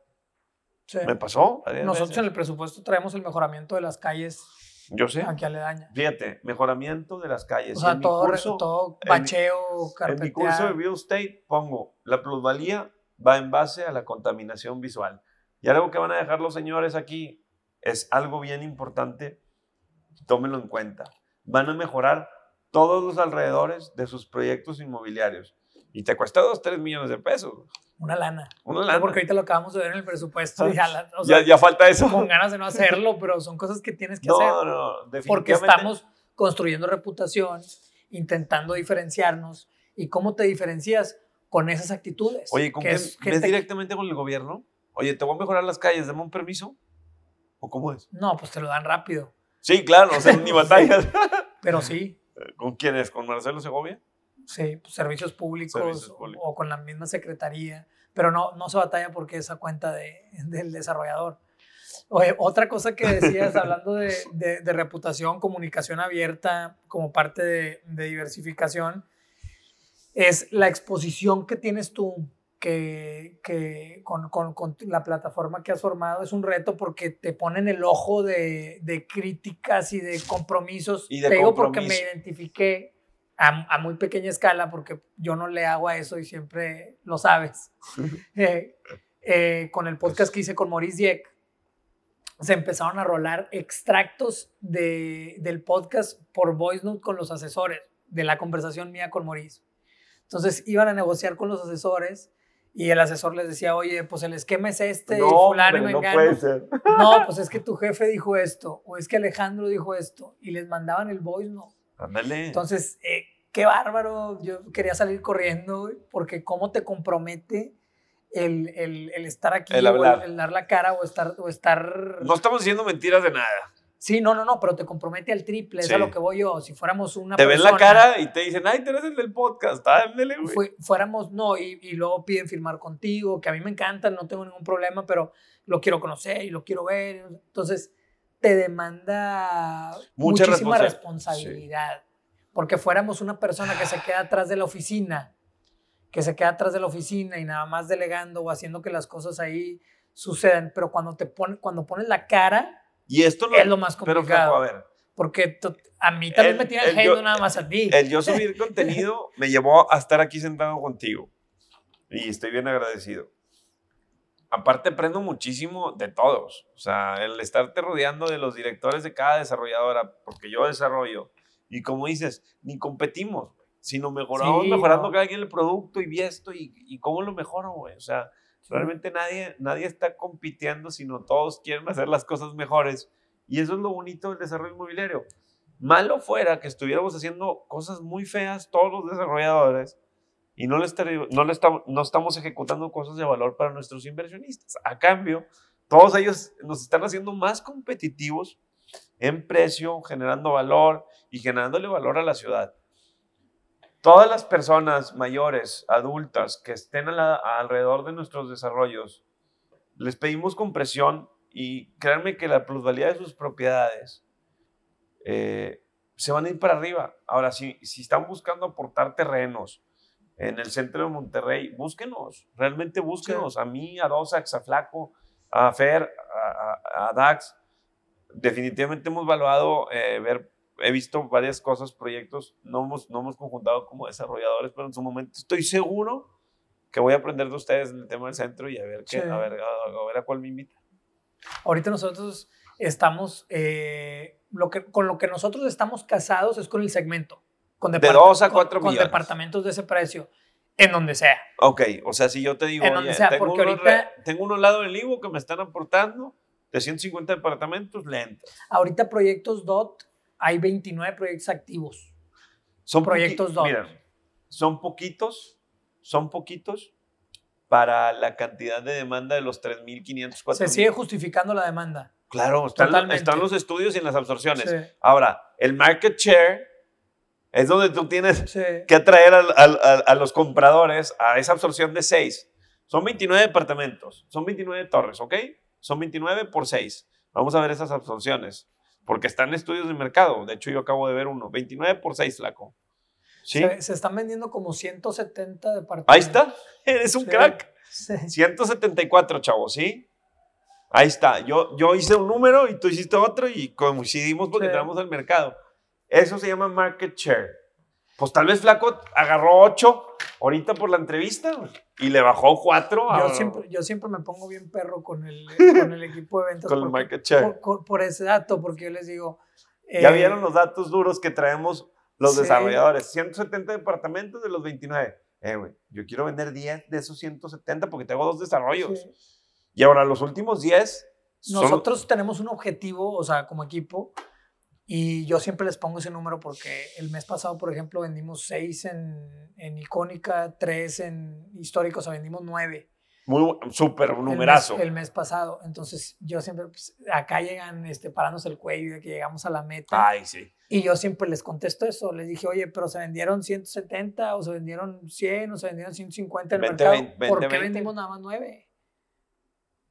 Me pasó. Nosotros en el presupuesto traemos el mejoramiento de las calles. Yo sé. Aquí aledaña. Fíjate, mejoramiento de las calles. O sea, todo, todo bacheo, en, en mi curso de real estate pongo la plusvalía va en base a la contaminación visual. Y algo que van a dejar los señores aquí es algo bien importante, tómenlo en cuenta. Van a mejorar todos los alrededores de sus proyectos inmobiliarios. Y te cuesta 2, 3 millones de pesos. Una lana. Una lana. Porque ahorita lo acabamos de ver en el presupuesto. ya, ya, falta eso. Con ganas de no hacerlo, pero son cosas que tienes que hacer. No, no, definitivamente. Porque estamos construyendo reputación, intentando diferenciarnos. ¿Y cómo te diferencias? Con esas actitudes. Oye, ¿con qué, es, directamente con el gobierno? Oye, ¿te voy a mejorar las calles? ¿Dame un permiso? ¿O cómo es? No, pues te lo dan rápido. Sí, claro, o sea, ni batallas. Pero sí. ¿Con quién es? ¿Con Marcelo Segovia? Sí, pues, servicios, públicos, O, con la misma secretaría. Pero no, no se batalla porque esa cuenta de, del desarrollador. Oye, otra cosa que decías, hablando de, de, reputación, comunicación abierta como parte de, de diversificación, es la exposición que tienes tú que, que con, con, con, la plataforma que has formado es un reto porque te ponen el ojo de, de críticas y de compromisos. Y de te digo porque me identifiqué a, a, muy pequeña escala porque yo no le hago a eso y siempre lo sabes. eh, eh, con el podcast que hice con Maurice Dieck, se empezaron a rolar extractos de, del podcast por voice note con los asesores de la conversación mía con Maurice. Entonces iban a negociar con los asesores y el asesor les decía, oye, pues el esquema es este, no, y fulano y No, puede ser. no, pues es que tu jefe dijo esto, o es que Alejandro dijo esto, y les mandaban el voice. Ándale. Entonces, eh, qué bárbaro, yo quería salir corriendo, porque cómo te compromete el, el, el estar aquí, el, o el, dar la cara, o estar, o estar... No estamos diciendo mentiras de nada. Sí, no, no, no, pero te compromete al triple, es a lo que voy yo. Si fuéramos una Te ven la cara y te dicen, ay, tú eres el del podcast, ándale, güey. fuéramos, no, y, y, luego piden firmar contigo, que a mí me encanta, no tengo ningún problema, pero lo quiero conocer y lo quiero ver. Entonces, te demanda muchísima responsabilidad. Porque fuéramos una persona que se queda atrás de la oficina, que se queda atrás de la oficina y nada más delegando o haciendo que las cosas ahí sucedan. Pero cuando, te pone, cuando pones la cara y esto es lo más complicado. Pero, a ver. Porque a mí también me tiran hate nada más a ti. El yo subir contenido me llevó a estar aquí sentado contigo. Y estoy bien agradecido. Aparte, aprendo muchísimo de todos. O sea, el estarte rodeando de los directores de cada desarrolladora, porque yo desarrollo. Y como dices, ni competimos, sino mejoramos, mejorando cada quien el producto y esto y, y cómo lo mejoro, güey. O sea, Realmente nadie, nadie está compitiendo, sino todos quieren hacer las cosas mejores. Y eso es lo bonito del desarrollo inmobiliario. Malo fuera que estuviéramos haciendo cosas muy feas todos los desarrolladores y no, le no, estamos, no estamos ejecutando cosas de valor para nuestros inversionistas. A cambio, todos ellos nos están haciendo más competitivos en precio, generando valor y generándole valor a la ciudad todas las personas mayores, adultas, que estén alrededor de nuestros desarrollos, les pedimos compresión y créanme que la plusvalía de sus propiedades eh, se van a ir para arriba. Ahora, si, si están buscando aportar terrenos en el centro de Monterrey, búsquenos, realmente búsquenos. A mí, a Dosax, a Flaco, a Fer, a, Dax. Definitivamente hemos evaluado eh, ver he visto varias cosas, proyectos, no hemos, no hemos conjuntado como desarrolladores, pero en su momento estoy seguro que voy a aprender de ustedes en el tema del centro y a ver, qué, a, ver, a, ver a cuál me invita. Ahorita nosotros estamos, eh, lo que, con lo que nosotros estamos casados es con el segmento, con, De dos a cuatro con, con millones. departamentos de ese precio, en donde sea. Ok, o sea, si yo te digo, En donde oye, sea, tengo, porque unos ahorita- tengo unos lados del Ivo que me están aportando de 150 departamentos, lentos. Ahorita proyectos DOT, hay 29 proyectos activos. Son Proyectos DOT. Mira, son poquitos, son poquitos para la cantidad de demanda de los 3.500, Se 4.000. sigue justificando la demanda. Claro, están, están los estudios y en las absorciones. Sí. Ahora, el market share es donde tú tienes Sí. que atraer al- al- al- a, los compradores a esa absorción de 6. Son 29 departamentos, son 29 torres, ¿ok? Son 29 por 6. Vamos a ver esas absorciones, porque están estudios de mercado. De hecho, yo acabo de ver uno. 29 por 6, flaco. ¿Sí? Se, se están vendiendo como 170 departamentos. Ahí está. Eres un Sí. crack. Sí. 174, chavos, ¿sí? Ahí está. Yo, yo hice un número y tú hiciste otro y coincidimos porque entramos al mercado. Eso se llama market share. Pues tal vez Flaco agarró 8 ahorita por la entrevista y le bajó 4 Yo siempre, yo siempre me pongo bien perro con el, con el equipo de ventas. con el porque- market share. por, por- ese dato, porque yo les digo. ya eh, vieron los datos duros que traemos los Sí. desarrolladores. 170 departamentos de los 29. Eh, güey, yo quiero vender 10 de esos 170 porque tengo dos desarrollos. sí. Y ahora los últimos 10 son- Nosotros tenemos un objetivo, o sea, como equipo, y yo siempre les pongo ese número porque el mes pasado, por ejemplo, vendimos 6 en, en Icónica, 3 en Histórico, o sea, vendimos 9. muy súper el mes- numerazo. El mes, pasado. Entonces, yo siempre, pues, acá llegan este, parándose el cuello de que llegamos a la meta. Ay, sí. Y yo siempre les contesto eso. Les dije, oye, pero se vendieron 170 o se vendieron 100 o se vendieron 150 en el 20, mercado. 20, ¿Por qué 20? vendimos nada más 9?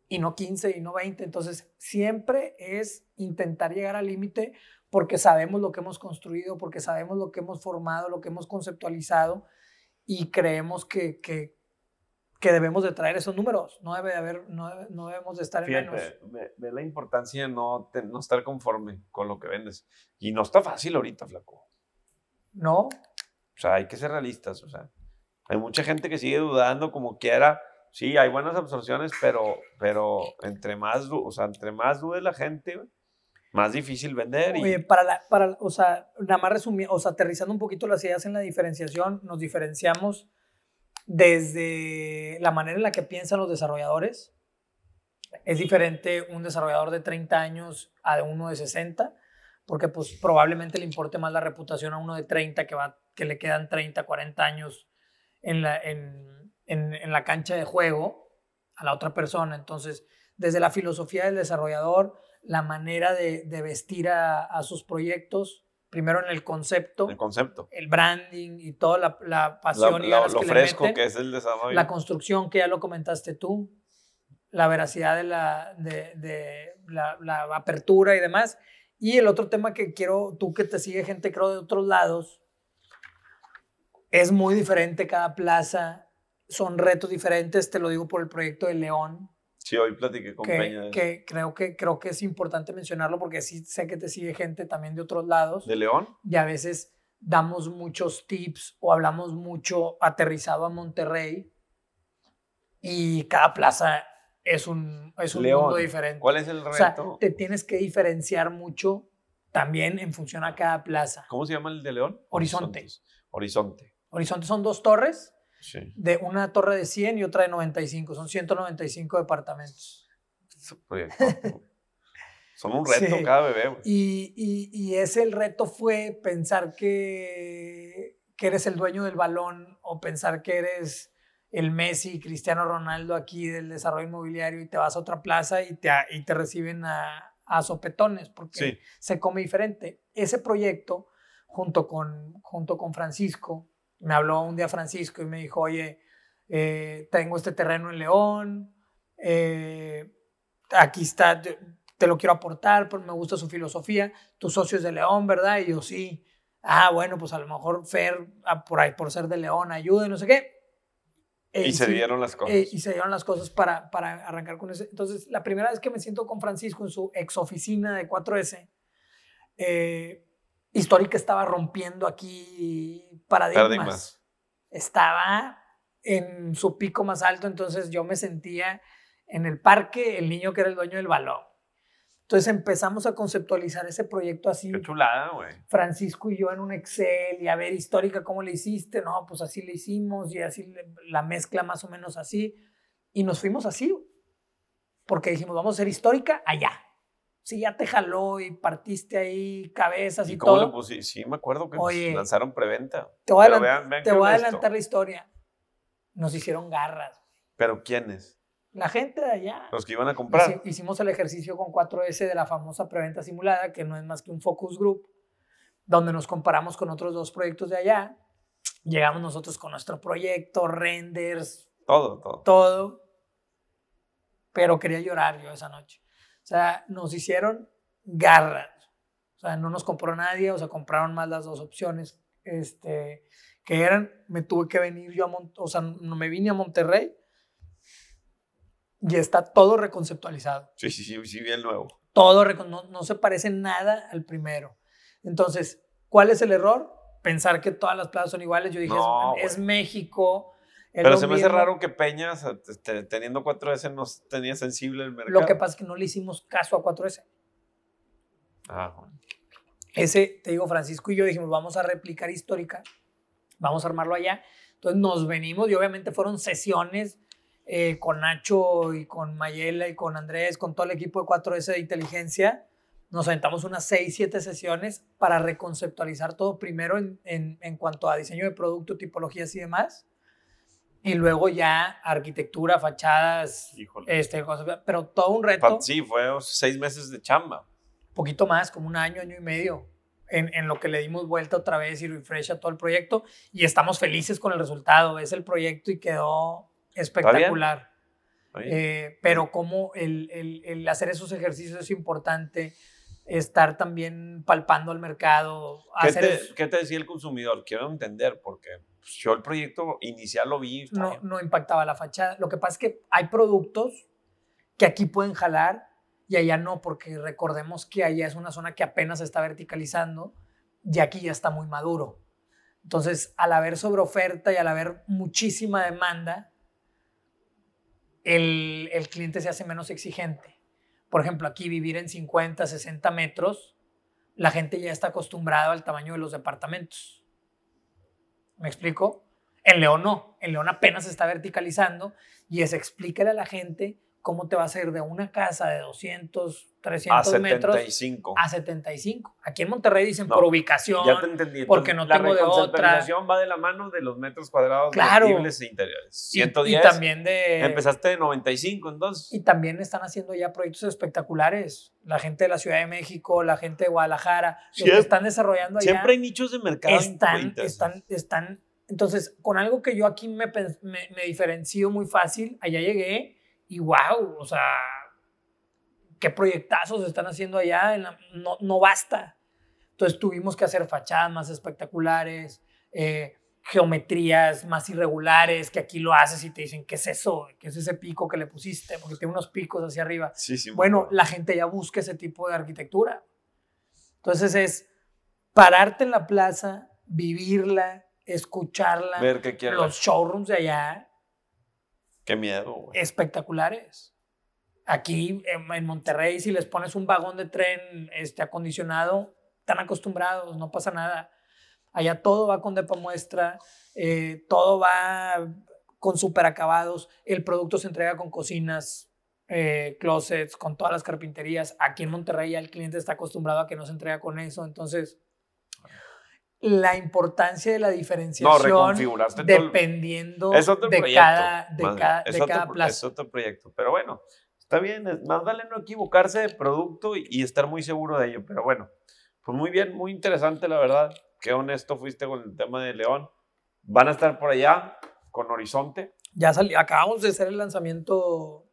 Y no 15 y no 20. Entonces, siempre es intentar llegar al límite porque sabemos lo que hemos construido, porque sabemos lo que hemos formado, lo que hemos conceptualizado y creemos que, que, que debemos de traer esos números. No debe de haber, no, debe- no debemos de estar en menos. Fíjate, ve, ve la importancia de no, te- no estar conforme con lo que vendes. Y no está fácil ahorita, flaco. No, O sea, hay que ser realistas. O sea, hay mucha gente que sigue dudando como quiera. Sí, hay buenas absorciones, pero, pero entre más, o sea, entre más dude la gente, más difícil vender. Y, Oye, para la, para, o sea, nada más resumiendo, o sea, aterrizando un poquito las ideas en la diferenciación, nos diferenciamos desde la manera en la que piensan los desarrolladores. Es diferente un desarrollador de 30 años a uno de 60, porque pues probablemente le importe más la reputación a uno de 30 que, va, que le quedan 30, 40 años en la, en, en, en la cancha de juego a la otra persona. Entonces, desde la filosofía del desarrollador, la manera de, de vestir a, a sus proyectos, primero en el concepto, el concepto. el branding y toda la, la La- pasión y la- lo que le fresco meten, que es el desarrollo. la construcción que ya lo comentaste tú, la veracidad de la, de, de la, la apertura y demás. Y el otro tema que quiero, tú que te sigue gente creo de otros lados, es muy diferente cada plaza, son retos diferentes, te lo digo por el proyecto de León, sí, hoy platiqué con Peña. que, de- que creo que creo que es importante mencionarlo porque sí sé que te sigue gente también de otros lados ¿De León? y a veces damos muchos tips o hablamos mucho aterrizado a Monterrey y cada plaza es un, es un León. mundo diferente. ¿Cuál es el o sea, reto? te tienes que diferenciar mucho también en función a cada plaza. ¿Cómo se llama el de León? Horizonte. Horizontes. Horizonte. Horizonte son dos torres, Sí. de una torre de 100 y otra de 95, son 195 departamentos. Ese proyecto. Son un reto Sí. cada bebé. Y, y, y ese el reto fue pensar que, que eres el dueño del balón o pensar que eres el Messi, Cristiano Ronaldo aquí del desarrollo inmobiliario y te vas a otra plaza y te, y te reciben a, a sopetones porque Sí. se come diferente. Ese proyecto, junto con, junto con Francisco, me habló un día Francisco y me dijo, oye, eh, tengo este terreno en León, eh, aquí está, te, te lo quiero aportar, porque me gusta su filosofía, tus socios de León, ¿verdad? Y yo sí. Ah, bueno, pues a lo mejor Fer, ah, por ahí, por ser de León, ayuda y no sé qué. Eh, Y se dieron las cosas. eh, y se dieron las cosas para, para arrancar con ese. Entonces, la primera vez que me siento con Francisco en su ex oficina de 4S, eh, Histórica estaba rompiendo aquí paradigmas. Paradigmas. Estaba en su pico más alto, entonces yo me sentía en el parque el niño que era el dueño del balón. Entonces empezamos a conceptualizar ese proyecto así. Qué chulada, güey. Francisco y yo en un Excel y a ver histórica cómo le hiciste. No, pues así le hicimos y así la mezcla más o menos así. Y nos fuimos así. Porque dijimos, vamos a hacer histórica allá. Si ya te jaló y partiste ahí cabezas y, cómo todo. Le puse? Sí, me acuerdo que lanzaron preventa. Te voy a, te voy a adelantar la historia. Nos hicieron garras. ¿Pero quiénes? La gente de allá. Los que iban a comprar. Hicimos el ejercicio con 4S de la famosa preventa simulada, que no es más que un focus group, donde nos comparamos con otros dos proyectos de allá. Llegamos nosotros con nuestro proyecto, renders. Todo, todo. Todo. Pero quería llorar yo esa noche. O sea, nos hicieron garras. O sea, no nos compró nadie, o sea, compraron más las dos opciones. Este, que eran, me tuve que venir yo a, o sea, no me vine a Monterrey y está todo reconceptualizado. Sí, sí, sí, sí, bien nuevo. Todo, no, no se parece nada al primero. Entonces, ¿cuál es el error? Pensar que todas las plazas son iguales. Yo dije, es, México. Pero se me hace raro que Peñas, teniendo 4S, no tenía sensible el mercado. Lo que pasa es que no le hicimos caso a 4S. Ah, bueno. Ese, te digo, Francisco y yo dijimos, vamos a replicar histórica, vamos a armarlo allá. Entonces nos venimos y obviamente fueron sesiones eh, con Nacho y con Mayela y con Andrés, con todo el equipo de 4S de inteligencia, nos aventamos unas 6, 7 sesiones para reconceptualizar todo primero en, en, cuanto a diseño de producto, tipologías y demás. Y luego ya arquitectura, fachadas, este, pero todo un reto. Sí, fue seis meses de chamba. Poquito más, como un año, año y medio, en, en, lo que le dimos vuelta otra vez y refresh a todo el proyecto. Y estamos felices con el resultado. Es el proyecto y quedó espectacular. Eh, pero como el, el, hacer esos ejercicios es importante, estar también palpando el mercado. ¿Qué, te, ¿Qué, te, decía el consumidor? Quiero entender, porque pues, yo el proyecto inicial lo vi. No, no impactaba la fachada. Lo que pasa es que hay productos que aquí pueden jalar y allá no, porque recordemos que allá es una zona que apenas se está verticalizando y aquí ya está muy maduro. Entonces, al haber sobre oferta y al haber muchísima demanda, el, cliente se hace menos exigente. Por ejemplo, aquí vivir en 50, 60 metros, la gente ya está acostumbrada al tamaño de los departamentos. ¿Me explico? En León no. En León apenas se está verticalizando y es explícale a la gente cómo te vas a ir de una casa de 200, 300 a metros 75. a 75. Aquí en Monterrey dicen por ubicación, ya te entendí. porque no tengo de otra. La va de la mano de los metros cuadrados claro. e interiores. 110. Y, también de... Empezaste de 95 entonces. Y también están haciendo ya proyectos espectaculares. La gente de la Ciudad de México, la gente de Guadalajara, los que están desarrollando allá. Siempre hay nichos de mercado. Están, están, están. Entonces, con algo que yo aquí me, me, me diferencio muy fácil, allá llegué y wow, o sea, qué proyectazos están haciendo allá, no, no, basta. Entonces tuvimos que hacer fachadas más espectaculares, eh, geometrías más irregulares, que aquí lo haces y te dicen, ¿qué es eso? ¿Qué es ese pico que le pusiste? Porque tiene unos picos hacia arriba. Sí, sí, bueno, la gente ya busca ese tipo de arquitectura. Entonces es pararte en la plaza, vivirla, escucharla, ver qué los showrooms de allá, Qué miedo, Espectaculares. Aquí en Monterrey, si les pones un vagón de tren este, acondicionado, están acostumbrados, no pasa nada. Allá todo va con depa muestra, eh, todo va con super acabados, el producto se entrega con cocinas, eh, closets, con todas las carpinterías. Aquí en Monterrey ya el cliente está acostumbrado a que no se entrega con eso, entonces la importancia de la diferenciación dependiendo de, cada, de, cada, plazo. Es otro proyecto, pero bueno, está bien, más vale no equivocarse de producto y, estar muy seguro de ello, pero bueno, pues muy bien, muy interesante la verdad, qué honesto fuiste con el tema de León. Van a estar por allá con Horizonte. Ya salí, acabamos de hacer el lanzamiento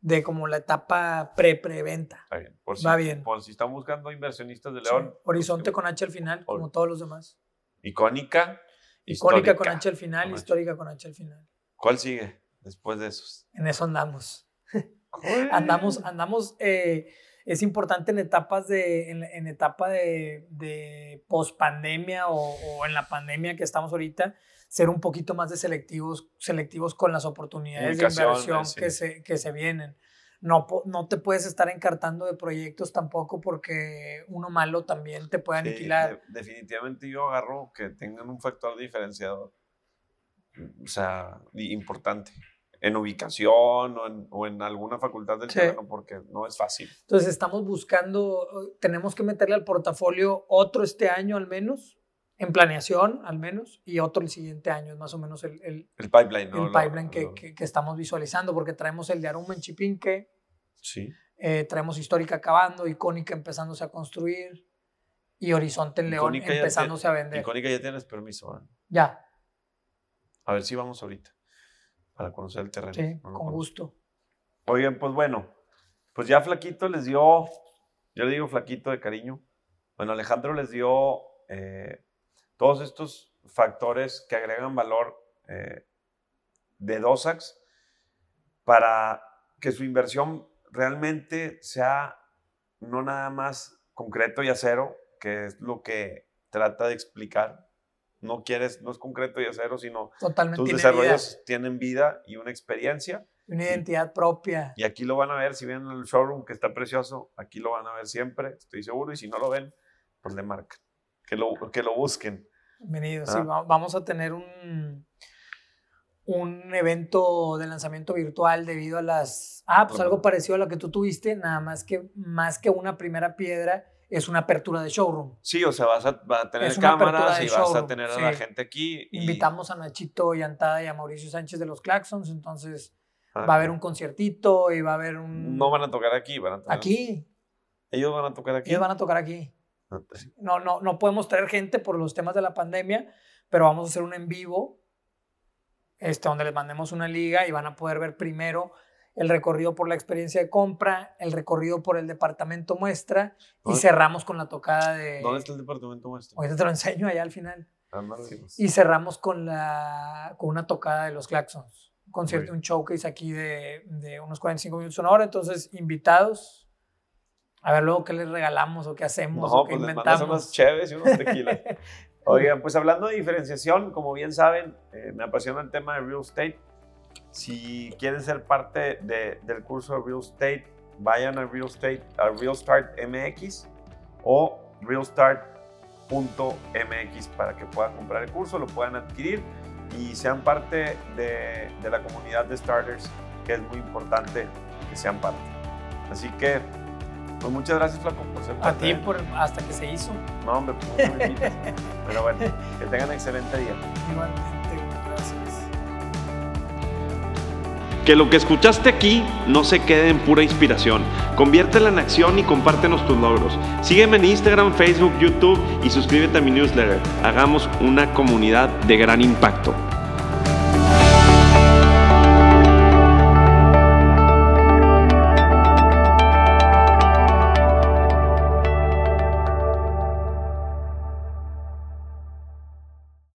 de como la etapa pre-preventa. Está bien. Por Va bien. Por si están buscando inversionistas de León. Horizonte con H al final, como todos los demás. Icónica. Icónica con H al final, histórica con H al final. ¿Cuál sigue después de esos? En eso andamos. andamos, andamos. Eh, es importante en etapas de, en, etapa de, de post pandemia o, o en la pandemia que estamos ahorita, ser un poquito más de selectivos, selectivos con las oportunidades de inversión que, se, que se vienen. no, no te puedes estar encartando de proyectos tampoco porque uno malo también te puede aniquilar. definitivamente yo agarro que tengan un factor diferenciador, o sea, importante, en ubicación o en, o en alguna facultad del terreno, porque no es fácil. Entonces estamos buscando, tenemos que meterle al portafolio otro este año al menos, en planeación al menos, y otro el siguiente año, es más o menos el, el, el pipeline, ¿no? El pipeline que, que, estamos visualizando, porque traemos el de Aruma en Chipinque, sí. Eh, traemos Histórica acabando, Icónica empezándose a construir, y Horizonte en León empezándose a vender. Icónica ya tienes permiso, ¿eh? Ya. A ver si vamos ahorita, para conocer el terreno. Sí, con gusto. Oigan, pues bueno, pues ya Flaquito les dio, yo le digo Flaquito de cariño, bueno, Alejandro les dio... Eh, todos estos factores que agregan valor eh, de DOSAX para que su inversión realmente sea no nada más concreto y acero, que es lo que trata de explicar. No quieres, no es concreto y acero, sino Totalmente tus desarrollos tienen vida y una experiencia. Una identidad propia. Y aquí lo van a ver, si ven el showroom que está precioso, aquí lo van a ver siempre, estoy seguro, y si no lo ven, pues le marcan, que lo, que lo busquen. Bienvenido, sí, ah. vamos a tener un, un evento de lanzamiento virtual debido a las... Ah, pues algo parecido a lo que tú tuviste, nada más que más que una primera piedra, es una apertura de showroom. Sí, o sea, vas a, tener cámaras y vas a tener a la gente aquí. Invitamos a Nachito Yantada y a Mauricio Sánchez de los Claxons, entonces ah, va a haber un conciertito y va a haber un... No van a tocar aquí, van a tocar... Aquí. Ellos van a tocar aquí. Ellos van a tocar aquí. No, no, no podemos traer gente por los temas de la pandemia, pero vamos a hacer un en vivo, este, donde les mandemos una liga y van a poder ver primero el recorrido por la experiencia de compra, el recorrido por el departamento muestra y cerramos con la tocada de... ¿Dónde está el departamento muestra? Ahorita te lo enseño allá al final. Ah, y cerramos con, la, con una tocada de los Claxons. Un concierto, un showcase aquí de, de unos 45 minutos, una hora. Entonces, invitados, a ver luego qué les regalamos o qué hacemos o qué pues inventamos. unos chéves y unos tequilas. Oigan, pues hablando de diferenciación, como bien saben, eh, me apasiona el tema de real estate. Si quieren ser parte de, del curso de real estate, vayan a real estate, a Real Start MX o realstart.mx para que puedan comprar el curso, lo puedan adquirir y sean parte de, de la comunidad de starters, que es muy importante que sean parte. Así que pues muchas gracias, Flaco, por ser A ti por, hasta que se hizo. No, hombre, pues no Pero bueno, que tengan excelente día. Igualmente, gracias. Que lo que escuchaste aquí no se quede en pura inspiración. Conviértela en acción y compártenos tus logros. Sígueme en Instagram, Facebook, YouTube y suscríbete a mi newsletter. Hagamos una comunidad de gran impacto.